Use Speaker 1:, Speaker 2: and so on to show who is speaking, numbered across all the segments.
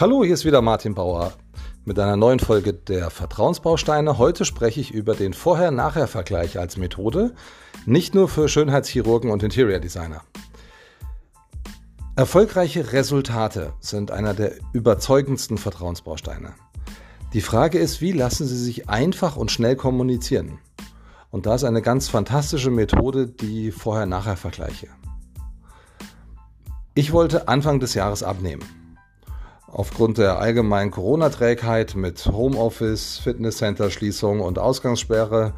Speaker 1: Hallo, hier ist wieder Martin Bauer mit einer neuen Folge der Vertrauensbausteine. Heute spreche ich über den Vorher-Nachher-Vergleich als Methode, nicht nur für Schönheitschirurgen und Interior Designer. Erfolgreiche Resultate sind einer der überzeugendsten Vertrauensbausteine. Die Frage ist, wie lassen Sie sich einfach und schnell kommunizieren? Und da ist eine ganz fantastische Methode die Vorher-Nachher-Vergleiche. Ich wollte Anfang des Jahres abnehmen aufgrund der allgemeinen Corona-Trägheit mit Homeoffice, Fitnesscenter-Schließung und Ausgangssperre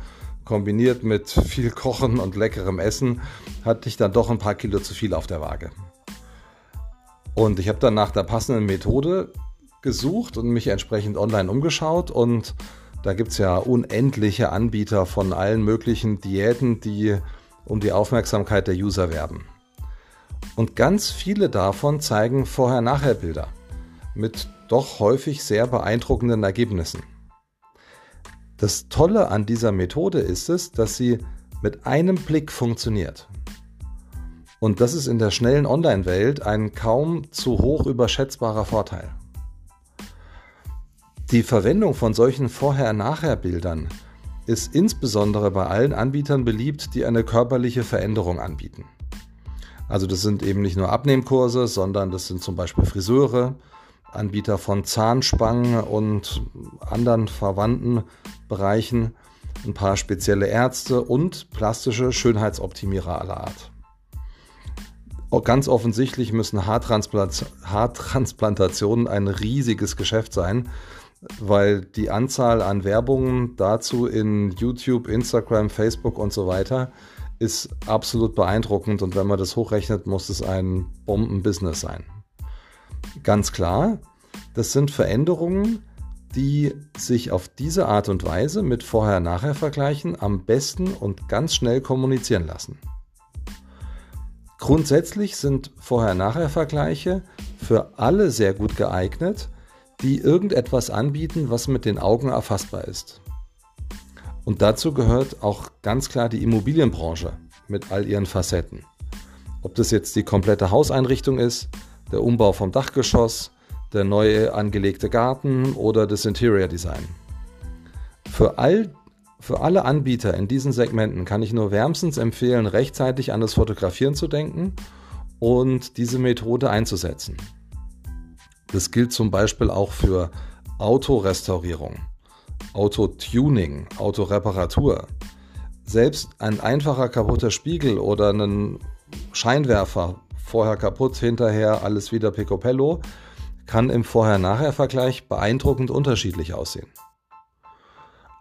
Speaker 1: kombiniert mit viel Kochen und leckerem Essen hatte ich dann doch ein paar Kilo zu viel auf der Waage. Und ich habe dann nach der passenden Methode gesucht und mich entsprechend online umgeschaut und da gibt es ja unendliche Anbieter von allen möglichen Diäten, die um die Aufmerksamkeit der User werben. Und ganz viele davon zeigen Vorher-Nachher-Bilder mit doch häufig sehr beeindruckenden Ergebnissen. Das Tolle an dieser Methode ist es, dass sie mit einem Blick funktioniert. Und das ist in der schnellen Online-Welt ein kaum zu hoch überschätzbarer Vorteil. Die Verwendung von solchen Vorher-Nachher-Bildern ist insbesondere bei allen Anbietern beliebt, die eine körperliche Veränderung anbieten. Also das sind eben nicht nur Abnehmkurse, sondern das sind zum Beispiel Friseure, Anbieter von Zahnspangen und anderen verwandten Bereichen, ein paar spezielle Ärzte und plastische Schönheitsoptimierer aller Art. Ganz offensichtlich müssen Haartransplantationen ein riesiges Geschäft sein, weil die Anzahl an Werbungen dazu in YouTube, Instagram, Facebook und so weiter ist absolut beeindruckend und wenn man das hochrechnet, muss es ein Bombenbusiness sein. Ganz klar, das sind Veränderungen, die sich auf diese Art und Weise mit Vorher-Nachher-Vergleichen am besten und ganz schnell kommunizieren lassen. Grundsätzlich sind Vorher-Nachher-Vergleiche für alle sehr gut geeignet, die irgendetwas anbieten, was mit den Augen erfassbar ist. Und dazu gehört auch ganz klar die Immobilienbranche mit all ihren Facetten. Ob das jetzt die komplette Hauseinrichtung ist, der Umbau vom Dachgeschoss, der neue angelegte Garten oder das Interior Design. Für, all, für alle Anbieter in diesen Segmenten kann ich nur wärmstens empfehlen, rechtzeitig an das Fotografieren zu denken und diese Methode einzusetzen. Das gilt zum Beispiel auch für Autorestaurierung, Autotuning, Autoreparatur. Selbst ein einfacher kaputter Spiegel oder ein Scheinwerfer vorher kaputt, hinterher alles wieder picobello, kann im Vorher-Nachher-Vergleich beeindruckend unterschiedlich aussehen.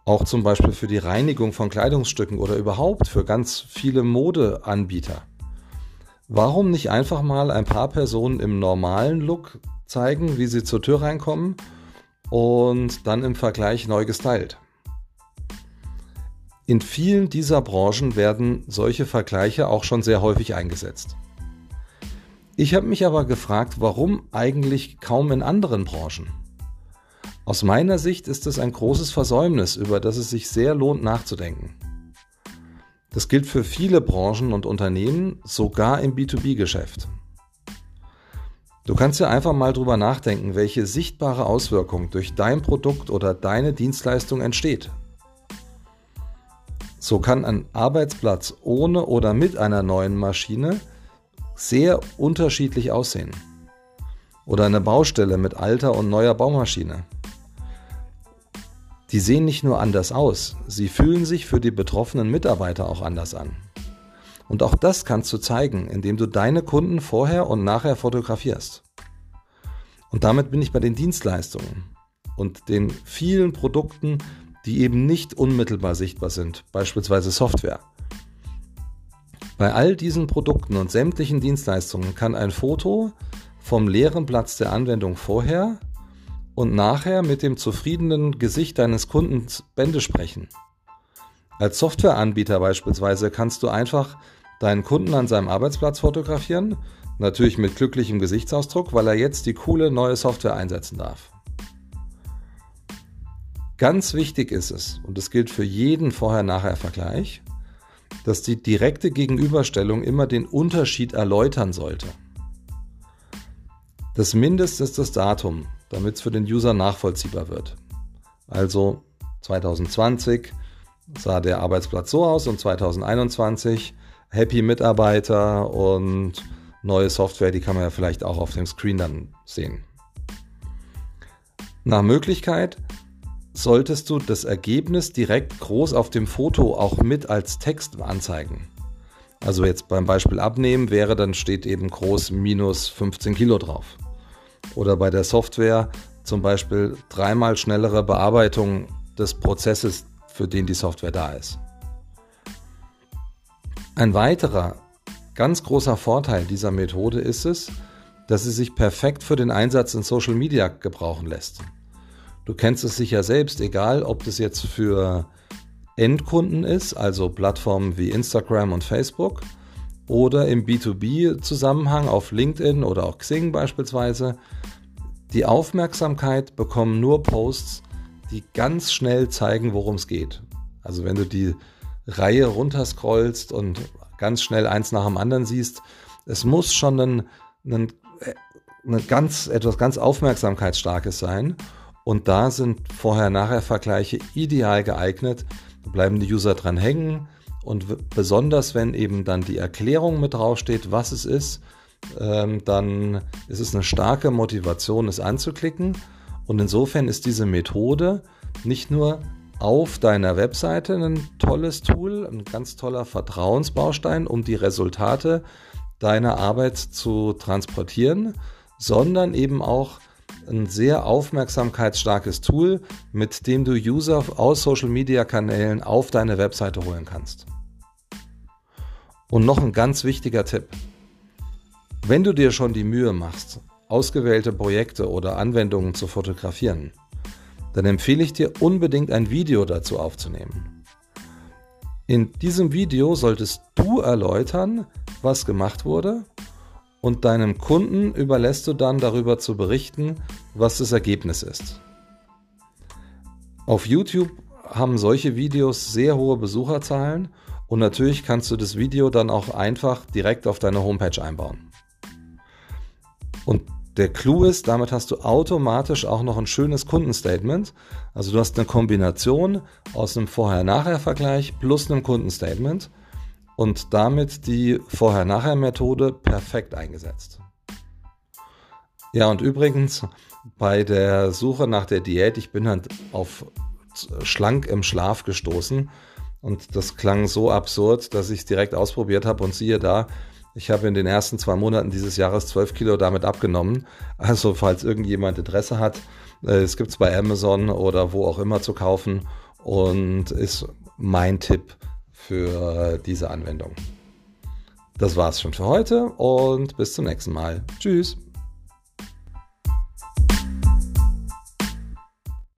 Speaker 1: Auch zum Beispiel für die Reinigung von Kleidungsstücken oder überhaupt für ganz viele Modeanbieter. Warum nicht einfach mal ein paar Personen im normalen Look zeigen, wie sie zur Tür reinkommen und dann im Vergleich neu gestylt? In vielen dieser Branchen werden solche Vergleiche auch schon sehr häufig eingesetzt. Ich habe mich aber gefragt, warum eigentlich kaum in anderen Branchen? Aus meiner Sicht ist es ein großes Versäumnis, über das es sich sehr lohnt nachzudenken. Das gilt für viele Branchen und Unternehmen, sogar im B2B-Geschäft. Du kannst ja einfach mal drüber nachdenken, welche sichtbare Auswirkung durch dein Produkt oder deine Dienstleistung entsteht. So kann ein Arbeitsplatz ohne oder mit einer neuen Maschine sehr unterschiedlich aussehen. Oder eine Baustelle mit alter und neuer Baumaschine. Die sehen nicht nur anders aus, sie fühlen sich für die betroffenen Mitarbeiter auch anders an. Und auch das kannst du zeigen, indem du deine Kunden vorher und nachher fotografierst. Und damit bin ich bei den Dienstleistungen und den vielen Produkten, die eben nicht unmittelbar sichtbar sind, beispielsweise Software. Bei all diesen Produkten und sämtlichen Dienstleistungen kann ein Foto vom leeren Platz der Anwendung vorher und nachher mit dem zufriedenen Gesicht deines Kundens Bände sprechen. Als Softwareanbieter beispielsweise kannst du einfach deinen Kunden an seinem Arbeitsplatz fotografieren, natürlich mit glücklichem Gesichtsausdruck, weil er jetzt die coole neue Software einsetzen darf. Ganz wichtig ist es, und das gilt für jeden Vorher-Nachher-Vergleich, dass die direkte Gegenüberstellung immer den Unterschied erläutern sollte. Das Mindeste ist das Datum, damit es für den User nachvollziehbar wird. Also 2020 sah der Arbeitsplatz so aus und 2021 Happy Mitarbeiter und neue Software, die kann man ja vielleicht auch auf dem Screen dann sehen. Nach Möglichkeit solltest du das Ergebnis direkt groß auf dem Foto auch mit als Text anzeigen. Also jetzt beim Beispiel abnehmen wäre, dann steht eben groß minus 15 Kilo drauf. Oder bei der Software zum Beispiel dreimal schnellere Bearbeitung des Prozesses, für den die Software da ist. Ein weiterer ganz großer Vorteil dieser Methode ist es, dass sie sich perfekt für den Einsatz in Social Media gebrauchen lässt. Du kennst es sicher selbst, egal ob das jetzt für Endkunden ist, also Plattformen wie Instagram und Facebook, oder im B2B-Zusammenhang auf LinkedIn oder auch Xing beispielsweise. Die Aufmerksamkeit bekommen nur Posts, die ganz schnell zeigen, worum es geht. Also wenn du die Reihe runterscrollst und ganz schnell eins nach dem anderen siehst, es muss schon ein, ein, ein ganz, etwas ganz Aufmerksamkeitsstarkes sein. Und da sind Vorher-Nachher-Vergleiche ideal geeignet. Da bleiben die User dran hängen. Und besonders wenn eben dann die Erklärung mit draufsteht, was es ist, ähm, dann ist es eine starke Motivation, es anzuklicken. Und insofern ist diese Methode nicht nur auf deiner Webseite ein tolles Tool, ein ganz toller Vertrauensbaustein, um die Resultate deiner Arbeit zu transportieren, sondern eben auch ein sehr aufmerksamkeitsstarkes Tool, mit dem du User aus Social-Media-Kanälen auf deine Webseite holen kannst. Und noch ein ganz wichtiger Tipp. Wenn du dir schon die Mühe machst, ausgewählte Projekte oder Anwendungen zu fotografieren, dann empfehle ich dir unbedingt ein Video dazu aufzunehmen. In diesem Video solltest du erläutern, was gemacht wurde und deinem Kunden überlässt du dann darüber zu berichten, was das Ergebnis ist. Auf YouTube haben solche Videos sehr hohe Besucherzahlen und natürlich kannst du das Video dann auch einfach direkt auf deine Homepage einbauen. Und der Clou ist, damit hast du automatisch auch noch ein schönes Kundenstatement. Also du hast eine Kombination aus einem Vorher-Nachher-Vergleich plus einem Kundenstatement und damit die Vorher-Nachher-Methode perfekt eingesetzt. Ja, und übrigens bei der Suche nach der Diät, ich bin halt auf schlank im Schlaf gestoßen und das klang so absurd, dass ich es direkt ausprobiert habe und siehe da, ich habe in den ersten zwei Monaten dieses Jahres 12 Kilo damit abgenommen. Also falls irgendjemand Interesse hat, äh, es gibt es bei Amazon oder wo auch immer zu kaufen und ist mein Tipp für diese Anwendung. Das war's schon für heute und bis zum nächsten Mal. Tschüss.